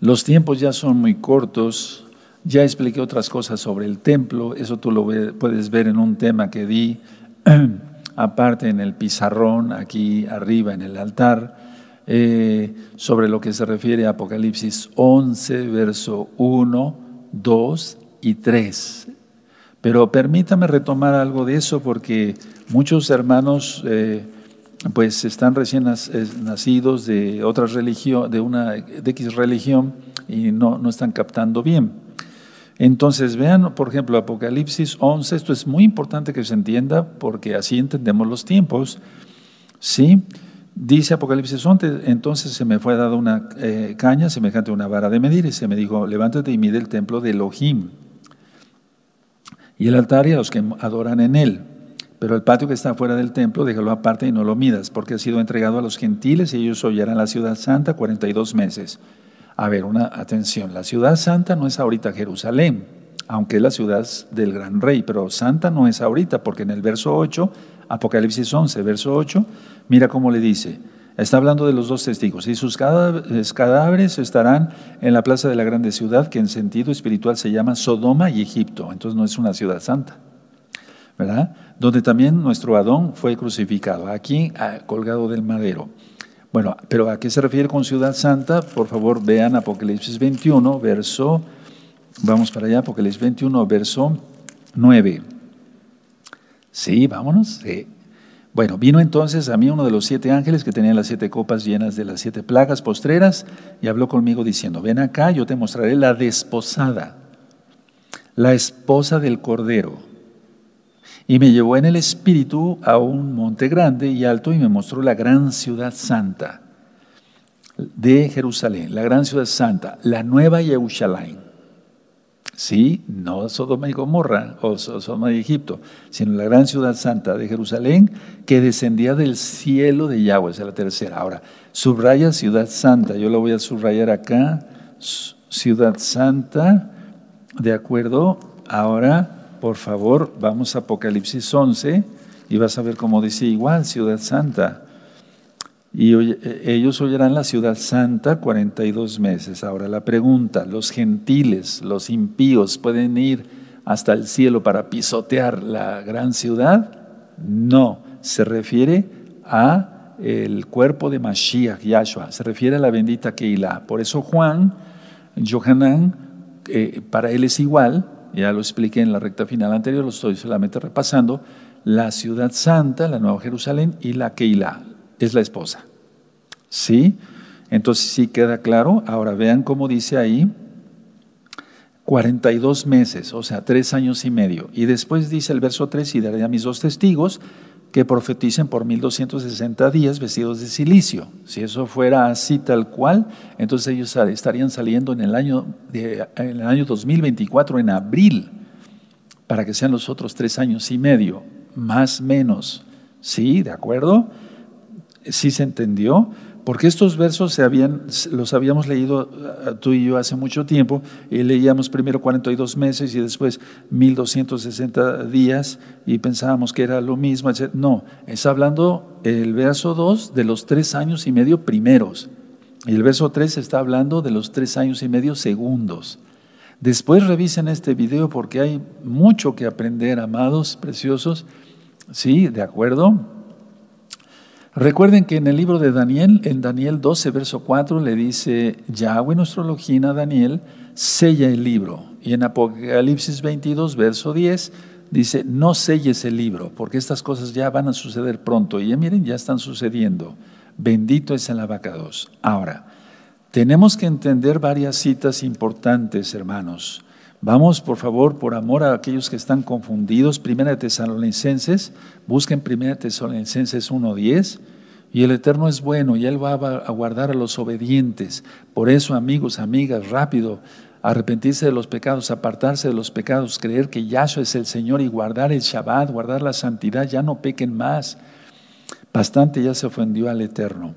los tiempos ya son muy cortos. Ya expliqué otras cosas sobre el templo. Eso tú lo puedes ver en un tema que di aparte en el pizarrón, aquí arriba en el altar, eh, sobre lo que se refiere a Apocalipsis 11, verso 1, 2 y 3. Pero permítame retomar algo de eso porque muchos hermanos eh, pues están recién nacidos de otra religión, de una de X religión y no, no están captando bien. Entonces vean, por ejemplo, Apocalipsis 11, esto es muy importante que se entienda porque así entendemos los tiempos. ¿Sí? Dice Apocalipsis 11, entonces se me fue dada una eh, caña semejante a una vara de medir y se me dijo, levántate y mide el templo de Elohim y el altar y a los que adoran en él. Pero el patio que está fuera del templo, déjalo aparte y no lo midas, porque ha sido entregado a los gentiles y ellos hollarán la ciudad santa 42 meses. A ver, una atención, la ciudad santa no es ahorita Jerusalén, aunque es la ciudad del gran rey, pero santa no es ahorita, porque en el verso 8, Apocalipsis 11, verso 8, mira cómo le dice, está hablando de los dos testigos, y sus cadáveres estarán en la plaza de la grande ciudad, que en sentido espiritual se llama Sodoma y Egipto, entonces no es una ciudad santa, ¿verdad? Donde también nuestro Adón fue crucificado, aquí ah, colgado del madero. Bueno, pero ¿a qué se refiere con ciudad santa? Por favor, vean Apocalipsis 21, verso, vamos para allá, Apocalipsis 21, verso 9. Sí, vámonos. Sí. Bueno, vino entonces a mí uno de los siete ángeles que tenía las siete copas llenas de las siete plagas postreras y habló conmigo diciendo, ven acá, yo te mostraré la desposada, la esposa del Cordero. Y me llevó en el espíritu a un monte grande y alto y me mostró la gran ciudad santa de Jerusalén, la gran ciudad santa, la nueva Jerusalén. Sí, no Sodoma y Gomorra o Sodoma y Egipto, sino la gran ciudad santa de Jerusalén que descendía del cielo de Yahweh, es la tercera. Ahora, subraya ciudad santa, yo lo voy a subrayar acá, ciudad santa, de acuerdo, ahora por favor, vamos a Apocalipsis 11 y vas a ver cómo dice igual, ciudad santa. Y eh, ellos oirán la ciudad santa 42 meses. Ahora la pregunta, ¿los gentiles, los impíos pueden ir hasta el cielo para pisotear la gran ciudad? No, se refiere a el cuerpo de Mashiach, Yahshua, se refiere a la bendita Keilah. Por eso Juan, Johanán, eh, para él es igual, ya lo expliqué en la recta final anterior, lo estoy solamente repasando, la ciudad santa, la Nueva Jerusalén y la Keilah, es la esposa. ¿Sí? Entonces sí queda claro. Ahora vean cómo dice ahí, 42 meses, o sea, tres años y medio. Y después dice el verso 3, y daré a mis dos testigos, que profeticen por 1260 días vestidos de silicio. Si eso fuera así tal cual, entonces ellos estarían saliendo en el año, en el año 2024, en abril, para que sean los otros tres años y medio, más menos. ¿Sí? ¿De acuerdo? ¿Sí se entendió? Porque estos versos los habíamos leído eh, tú y yo hace mucho tiempo, y leíamos primero 42 meses y después 1260 días y pensábamos que era lo mismo. No, está hablando el verso 2 de los tres años y medio primeros. Y el verso 3 está hablando de los tres años y medio segundos. Después revisen este video porque hay mucho que aprender, amados, preciosos. Sí, de acuerdo. Recuerden que en el libro de Daniel, en Daniel 12, verso 4, le dice Yahweh nuestro Elohim a Daniel, sella el libro Y en Apocalipsis 22, verso 10, dice, no selles el libro, porque estas cosas ya van a suceder pronto. Y ya miren, ya están sucediendo. Bendito es el abacados. Ahora, tenemos que entender varias citas importantes, hermanos. Vamos, por favor, por amor a aquellos que están confundidos, Primera de Tesalonicenses, busquen Primera de Tesalonicenses 1.10, y el Eterno es bueno y Él va a guardar a los obedientes. Por eso, amigos, amigas, rápido, arrepentirse de los pecados, apartarse de los pecados, creer que Yahshua es el Señor y guardar el Shabbat, guardar la santidad, ya no pequen más. Bastante ya se ofendió al Eterno.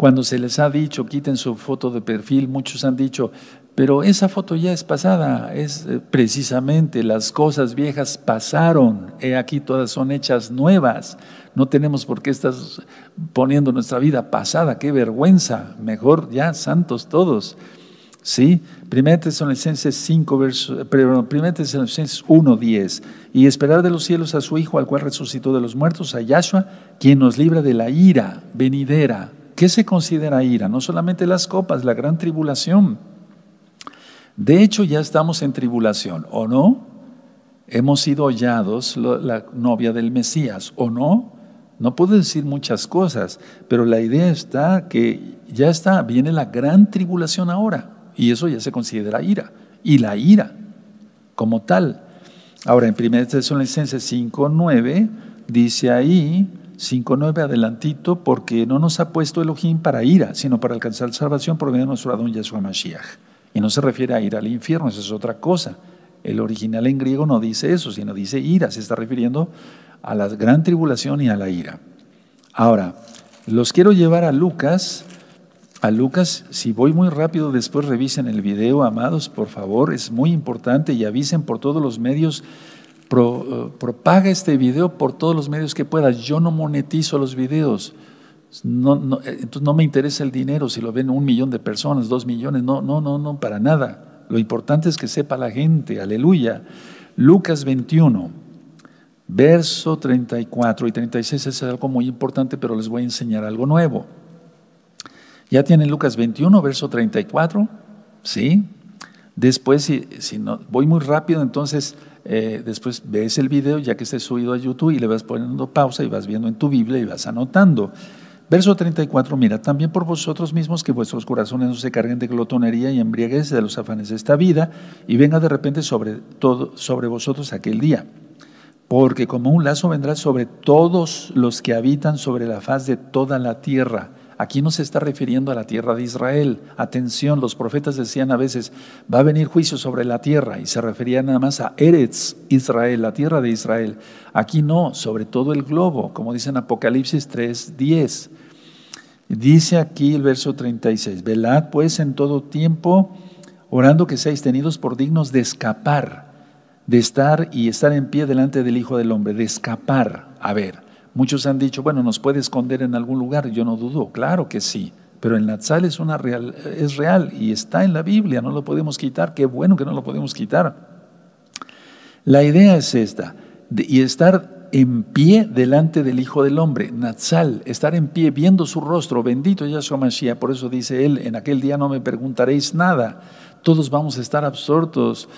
Cuando se les ha dicho, quiten su foto de perfil, muchos han dicho, pero esa foto ya es pasada, es eh, precisamente las cosas viejas pasaron, he aquí todas son hechas nuevas. No tenemos por qué estar poniendo nuestra vida pasada, qué vergüenza, mejor ya santos todos. ¿Sí? 1 Tesalonicenses 5, verso, perdón, 1 Tesalonicenses 1, 10. Y esperar de los cielos a su Hijo, al cual resucitó de los muertos, a Yahshua, quien nos libra de la ira venidera. ¿Qué se considera ira? No solamente las copas, la gran tribulación de hecho, ya estamos en tribulación, ¿o no? Hemos sido hollados, la novia del Mesías, ¿o no? No puedo decir muchas cosas, pero la idea está que ya está, viene la gran tribulación ahora, y eso ya se considera ira, y la ira como tal. Ahora, en 1 Tesalonicenses 5.9, dice ahí, 5.9 adelantito, porque no nos ha puesto Elohim para ira, sino para alcanzar salvación por medio de nuestro Adón Yahshua Mashiach. Y no se refiere a ir al infierno, eso es otra cosa. El original en griego no dice eso, sino dice ira, se está refiriendo a la gran tribulación y a la ira. Ahora, los quiero llevar a Lucas. A Lucas, si voy muy rápido, después revisen el video, amados, por favor, es muy importante y avisen por todos los medios. Eh, propaga este video por todos los medios que puedas. Yo no monetizo los videos. No, no, eh, entonces no me interesa el dinero si lo ven un millón de personas, dos millones, no, no, no, no, para nada. Lo importante es que sepa la gente, aleluya. Lucas 21, verso 34 y 36 es algo muy importante, pero les voy a enseñar algo nuevo. ¿Ya tienen Lucas 21, verso 34? ¿Sí? Después, si, si no, voy muy rápido, entonces eh, después ves el video ya que esté subido a YouTube y le vas poniendo pausa y vas viendo en tu Biblia y vas anotando. Verso 34, mira, también por vosotros mismos que vuestros corazones no se carguen de glotonería y embriaguez de los afanes de esta vida y venga de repente sobre, todo, sobre vosotros aquel día. Porque como un lazo vendrá sobre todos los que habitan sobre la faz de toda la tierra. Aquí no se está refiriendo a la tierra de Israel. Atención, los profetas decían a veces, va a venir juicio sobre la tierra y se referían nada más a Eretz, Israel, la tierra de Israel. Aquí no, sobre todo el globo, como dice en Apocalipsis 3, 10. Dice aquí el verso 36, velad pues en todo tiempo, orando que seáis tenidos por dignos de escapar, de estar y estar en pie delante del Hijo del Hombre, de escapar. A ver, muchos han dicho, bueno, nos puede esconder en algún lugar, yo no dudo, claro que sí, pero el Natsal es, una real, es real y está en la Biblia, no lo podemos quitar, qué bueno que no lo podemos quitar. La idea es esta, y estar en pie delante del Hijo del Hombre, Natsal, estar en pie viendo su rostro, bendito Yahshua Mashiach, por eso dice él, en aquel día no me preguntaréis nada, todos vamos a estar absortos,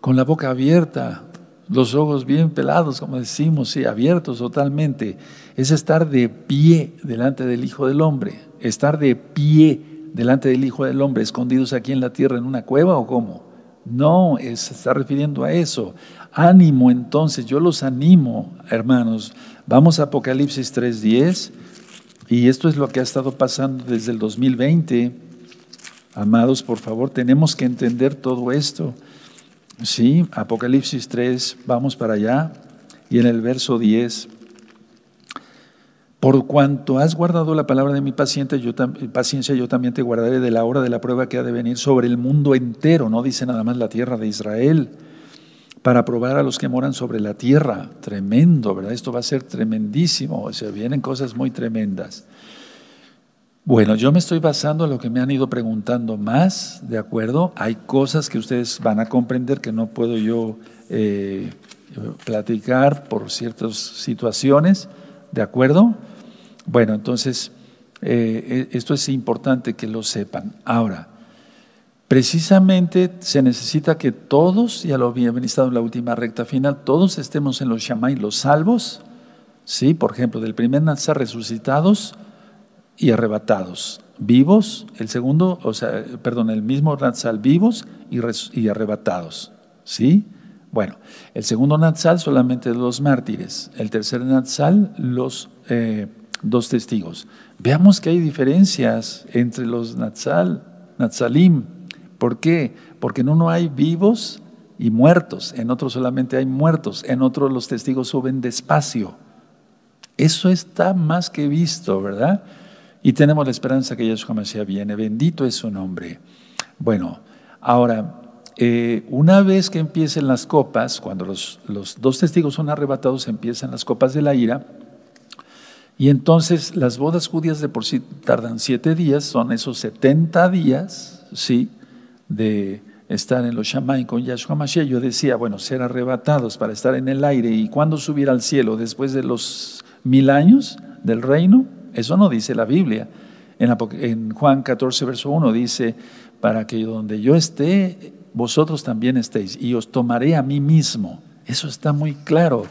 con la boca abierta, los ojos bien pelados, como decimos, sí, abiertos totalmente, es estar de pie delante del Hijo del Hombre, estar de pie delante del Hijo del Hombre, escondidos aquí en la tierra en una cueva o cómo. No, se está refiriendo a eso. Ánimo entonces, yo los animo, hermanos. Vamos a Apocalipsis 3.10 y esto es lo que ha estado pasando desde el 2020. Amados, por favor, tenemos que entender todo esto. Sí, Apocalipsis 3, vamos para allá. Y en el verso 10, por cuanto has guardado la palabra de mi paciencia yo, paciencia, yo también te guardaré de la hora de la prueba que ha de venir sobre el mundo entero, no dice nada más la tierra de Israel para probar a los que moran sobre la tierra. Tremendo, ¿verdad? Esto va a ser tremendísimo, o sea, vienen cosas muy tremendas. Bueno, yo me estoy basando en lo que me han ido preguntando más, ¿de acuerdo? Hay cosas que ustedes van a comprender que no puedo yo eh, platicar por ciertas situaciones, ¿de acuerdo? Bueno, entonces, eh, esto es importante que lo sepan. Ahora, Precisamente se necesita que todos, ya lo había ministrado en la última recta final, todos estemos en los Shamay, los salvos, ¿sí? Por ejemplo, del primer Nazar resucitados y arrebatados, vivos, el segundo, o sea, perdón, el mismo Nazal vivos y, arrebatados, ¿sí? Bueno, el segundo Natsal solamente los mártires, el tercer Natsal los eh, dos testigos. Veamos que hay diferencias entre los Natsal, Natsalim, ¿Por qué? Porque en uno hay vivos y muertos, en otro solamente hay muertos, en otro los testigos suben despacio. Eso está más que visto, ¿verdad? Y tenemos la esperanza que Yeshua Mashiach viene. Bendito es su nombre. Bueno, ahora, eh, una vez que empiecen las copas, cuando los, los dos testigos son arrebatados, empiezan las copas de la ira. Y entonces las bodas judías de por sí tardan siete días, son esos 70 días, ¿sí? de estar en los Shammai con Yahshua Mashiach, yo decía, bueno, ser arrebatados para estar en el aire y cuando subir al cielo después de los mil años del reino, eso no dice la Biblia. En, Juan 14, verso 1 dice, para que donde yo esté, vosotros también estéis y os tomaré a mí mismo. Eso está muy claro.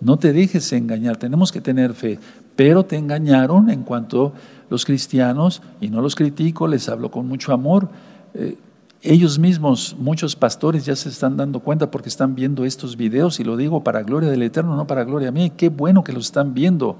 No te dejes engañar, tenemos que tener fe, pero te engañaron en cuanto los cristianos, y no los critico, les hablo con mucho amor, eh, ellos mismos, muchos pastores ya se están dando cuenta porque están viendo estos videos y lo digo para gloria del Eterno, no para gloria a mí. Qué bueno que lo están viendo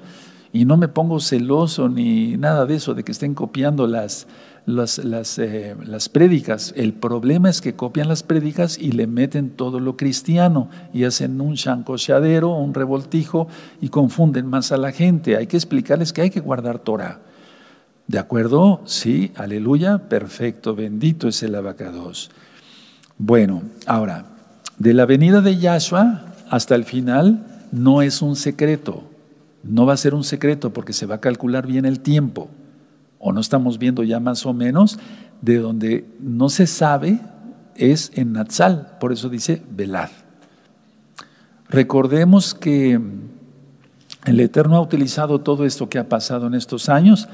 y no me pongo celoso ni nada de eso, de que estén copiando las, las, eh, las prédicas. El problema es que copian las prédicas y le meten todo lo cristiano y hacen un chancocheadero, un revoltijo y confunden más a la gente. Hay que explicarles que hay que guardar Torah. ¿De acuerdo? Sí, aleluya, perfecto, bendito es el abacados. Bueno, ahora, de la venida de Yahshua hasta el final no es un secreto, no va a ser un secreto porque se va a calcular bien el tiempo, o no estamos viendo ya más o menos, de donde no se sabe es en Natsal, por eso dice velad. Recordemos que el Eterno ha utilizado todo esto que ha pasado en estos años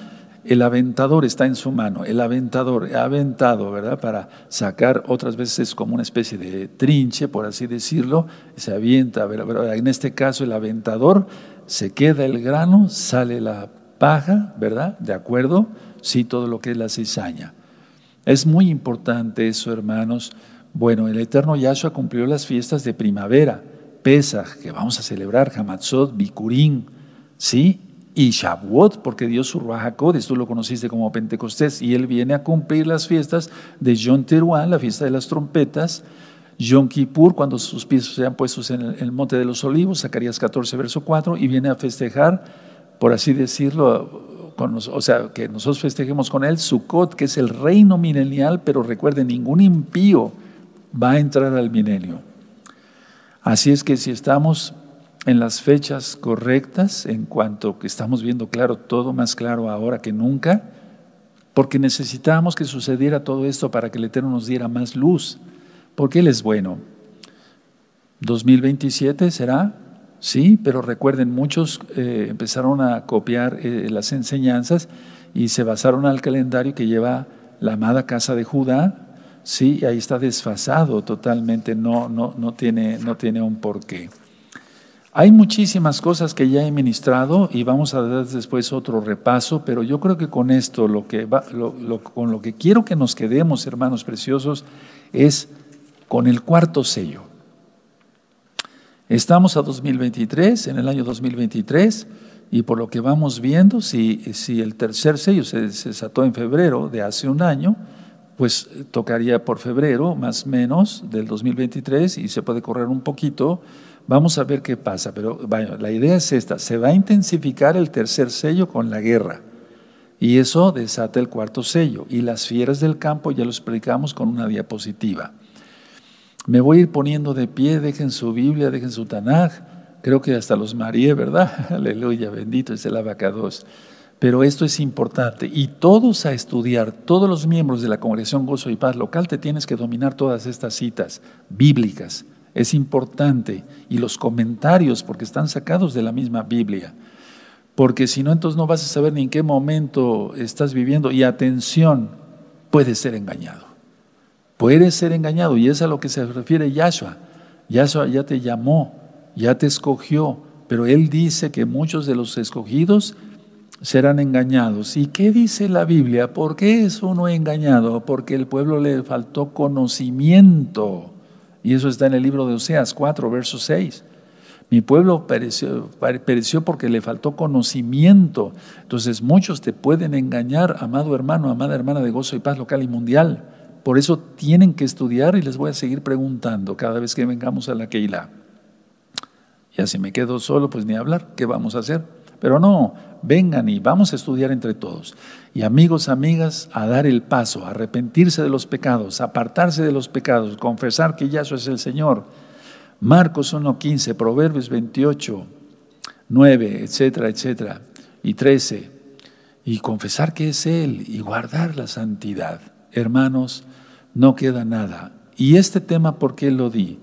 el aventador está en su mano, el aventador ha aventado, ¿verdad? Para sacar otras veces como una especie de trinche, por así decirlo, se avienta, ¿verdad? en este caso el aventador se queda el grano, sale la paja, ¿verdad? ¿De acuerdo? Sí, todo lo que es la cizaña. Es muy importante eso, hermanos. Bueno, el eterno Yahshua cumplió las fiestas de primavera, Pesach, que vamos a celebrar, Hamatzot, Bikurim, ¿sí? y Shavuot, porque Dios su Ruach tú lo conociste como Pentecostés, y él viene a cumplir las fiestas de Yom Teruah, la fiesta de las trompetas, Yom Kippur, cuando sus pies sean puestos en el, monte de los olivos, Zacarías 14, verso 4, y viene a festejar, por así decirlo, con, o sea, que nosotros festejemos con él Sukkot, que es el reino milenial, pero recuerden, ningún impío va a entrar al milenio. Así es que si estamos en las fechas correctas, en cuanto que estamos viendo claro, todo más claro ahora que nunca, porque necesitábamos que sucediera todo esto para que el Eterno nos diera más luz, porque Él es bueno. 2027 será, sí, pero recuerden, muchos eh, empezaron a copiar eh, las enseñanzas y se basaron al calendario que lleva la amada casa de Judá, sí, ahí está desfasado totalmente, no, no, no, tiene, no tiene un porqué. Hay muchísimas cosas que ya he ministrado y vamos a dar después otro repaso, pero yo creo que con esto, lo que con lo que quiero que nos quedemos, hermanos preciosos, es con el cuarto sello. Estamos a 2023, en el año 2023, y por lo que vamos viendo, si, el tercer sello se, desató en febrero de hace un año, pues tocaría por febrero, más o menos, del 2023, y se puede correr un poquito Vamos a ver qué pasa, pero la idea es esta, se va a intensificar el tercer sello con la guerra y eso desata el cuarto sello y las fieras del campo ya lo explicamos con una diapositiva. Me voy a ir poniendo de pie, dejen su Biblia, dejen su Tanaj, creo que hasta los maría, ¿verdad? Aleluya, bendito es el abacados. Pero esto es importante y todos a estudiar, todos los miembros de la Congregación Gozo y Paz local te tienes que dominar todas estas citas bíblicas es importante. Y los comentarios, porque están sacados de la misma Biblia. Porque si no, entonces no vas a saber ni en qué momento estás viviendo. Y atención, puedes ser engañado. Puedes ser engañado y es a lo que se refiere Yahshua. Yahshua ya te llamó, ya te escogió, pero Él dice que muchos de los escogidos serán engañados. ¿Y qué dice la Biblia? ¿Por qué es uno engañado? Porque el pueblo le faltó conocimiento. Y eso está en el libro de Oseas 4, verso 6. Mi pueblo pereció, pereció, porque le faltó conocimiento. Entonces muchos te pueden engañar, amado hermano, amada hermana de gozo y paz local y mundial. Por eso tienen que estudiar y les voy a seguir preguntando cada vez que vengamos a la Keilah. Ya si me quedo solo, pues ni hablar, ¿qué vamos a hacer? Pero no, vengan y vamos a estudiar entre todos. Y amigos, amigas, a dar el paso, a arrepentirse de los pecados, apartarse de los pecados, confesar que Yahshua es el Señor. Marcos 1.15, Proverbios 28, 9, etcétera, etcétera, y 13. Y confesar que es Él y guardar la santidad. Hermanos, no queda nada. Y este tema, ¿por qué lo di?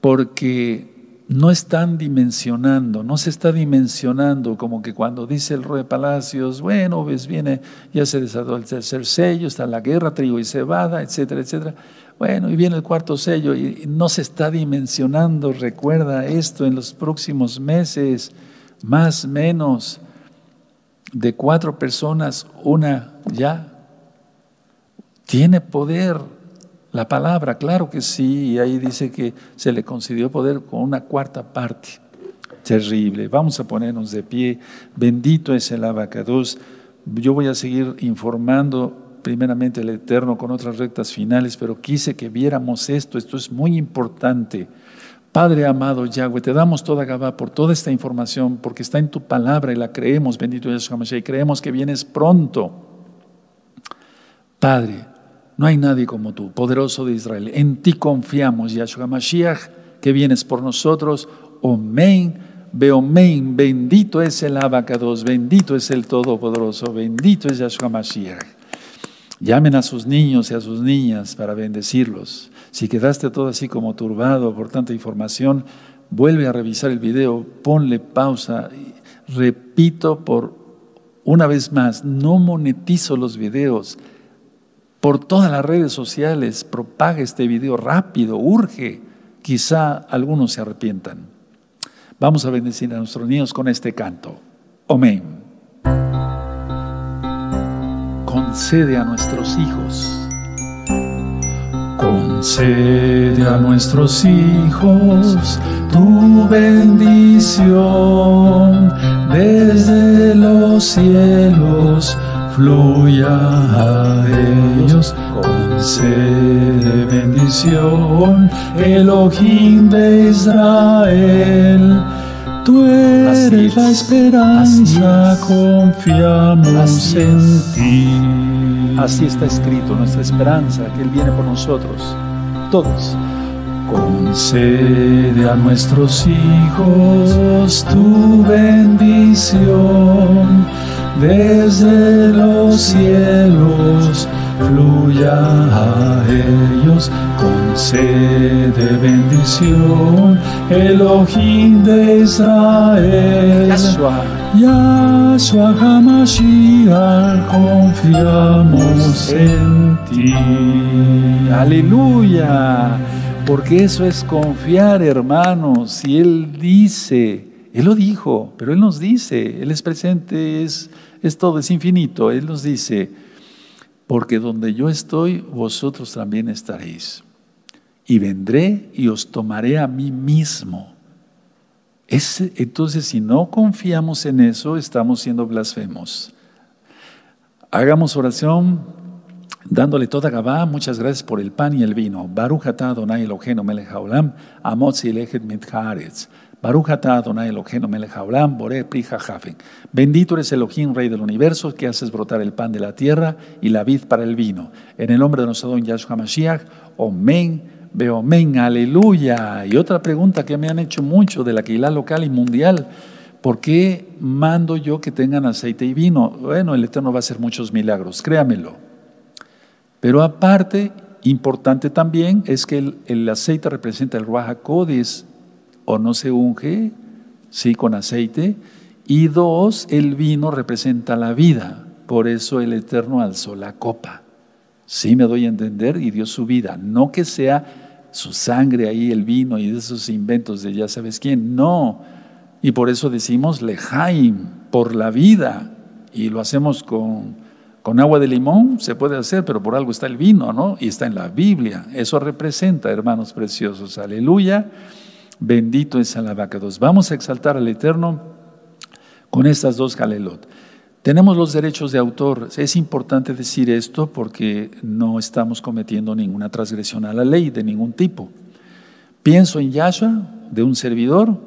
Porque no están dimensionando, no se está dimensionando como que cuando dice el rey de Palacios, bueno, ves, viene, ya se desató el tercer sello, está la guerra, trigo y cebada, etcétera, etcétera. Bueno, y viene el cuarto sello y no se está dimensionando, recuerda esto, en los próximos meses, más, menos, de cuatro personas, una ya tiene poder la palabra, claro que sí, y ahí dice que se le concedió poder con una cuarta parte. Terrible. Vamos a ponernos de pie. Bendito es el abacados. Yo voy a seguir informando primeramente el Eterno con otras rectas finales, pero quise que viéramos esto. Esto es muy importante. Padre amado Yahweh, te damos toda Gabá por toda esta información, porque está en tu palabra y la creemos, bendito Yahshua Mashiach, y creemos que vienes pronto. Padre, no hay nadie como tú, poderoso de Israel. En ti confiamos, Yahshua Mashiach, que vienes por nosotros. Omen, Beomen, bendito es el abacados, bendito es el Todopoderoso, bendito es Yahshua Mashiach. Llamen a sus niños y a sus niñas para bendecirlos. Si quedaste todo así como turbado por tanta información, vuelve a revisar el video, ponle pausa. Repito por una vez más, no monetizo los videos por todas las redes sociales, propaga este video rápido, urge. Quizá algunos se arrepientan. Vamos a bendecir a nuestros niños con este canto. Amén. Concede a nuestros hijos. Concede a nuestros hijos tu bendición desde los cielos fluya a ellos concede bendición, Elohim de Israel. Tú eres la esperanza, confiamos en ti. Así está escrito nuestra esperanza, que Él viene por nosotros, todos. Concede a nuestros hijos tu bendición desde los cielos fluya a ellos, concede bendición, Elohim de Israel. Yahshua. Yahshua HaMashiach, confiamos en ti. Aleluya. Porque eso es confiar, hermanos. Si Él dice, Él lo dijo, pero Él nos dice, Él es presente, es todo, es infinito. Él nos dice, porque donde yo estoy, vosotros también estaréis. Y vendré y os tomaré a mí mismo. entonces, si no confiamos en eso, estamos siendo blasfemos. Hagamos oración dándole toda Gabá. Muchas gracias por el pan y el vino. Baruch atah Adonai Eloheinu melech haolam, amotzi lechet mitcharetz. Bendito eres Elohim, Rey del universo, que haces brotar el pan de la tierra y la vid para el vino. En el nombre de nuestro don Yahshua Mashiach, Omen, Beomen, aleluya. Y otra pregunta que me han hecho mucho de la Keilah local y mundial. ¿Por qué mando yo que tengan aceite y vino? Bueno, el Eterno va a hacer muchos milagros, créamelo. Pero aparte, importante también es que el, aceite representa el Ruach o no se unge, sí, con aceite. Y dos, el vino representa la vida. Por eso el Eterno alzó la copa. Sí me doy a entender y dio su vida. No que sea su sangre ahí, el vino y esos inventos de ya sabes quién. No. Y por eso decimos lejaim, por la vida. Y lo hacemos con, con agua de limón, se puede hacer, pero por algo está el vino, ¿no? Y está en la Biblia. Eso representa, hermanos preciosos. Aleluya. Bendito es el abacados. Vamos a exaltar al Eterno con estas dos jalelot. Tenemos los derechos de autor. Es importante decir esto porque no estamos cometiendo ninguna transgresión a la ley de ningún tipo. Pienso en Yahshua, de un servidor,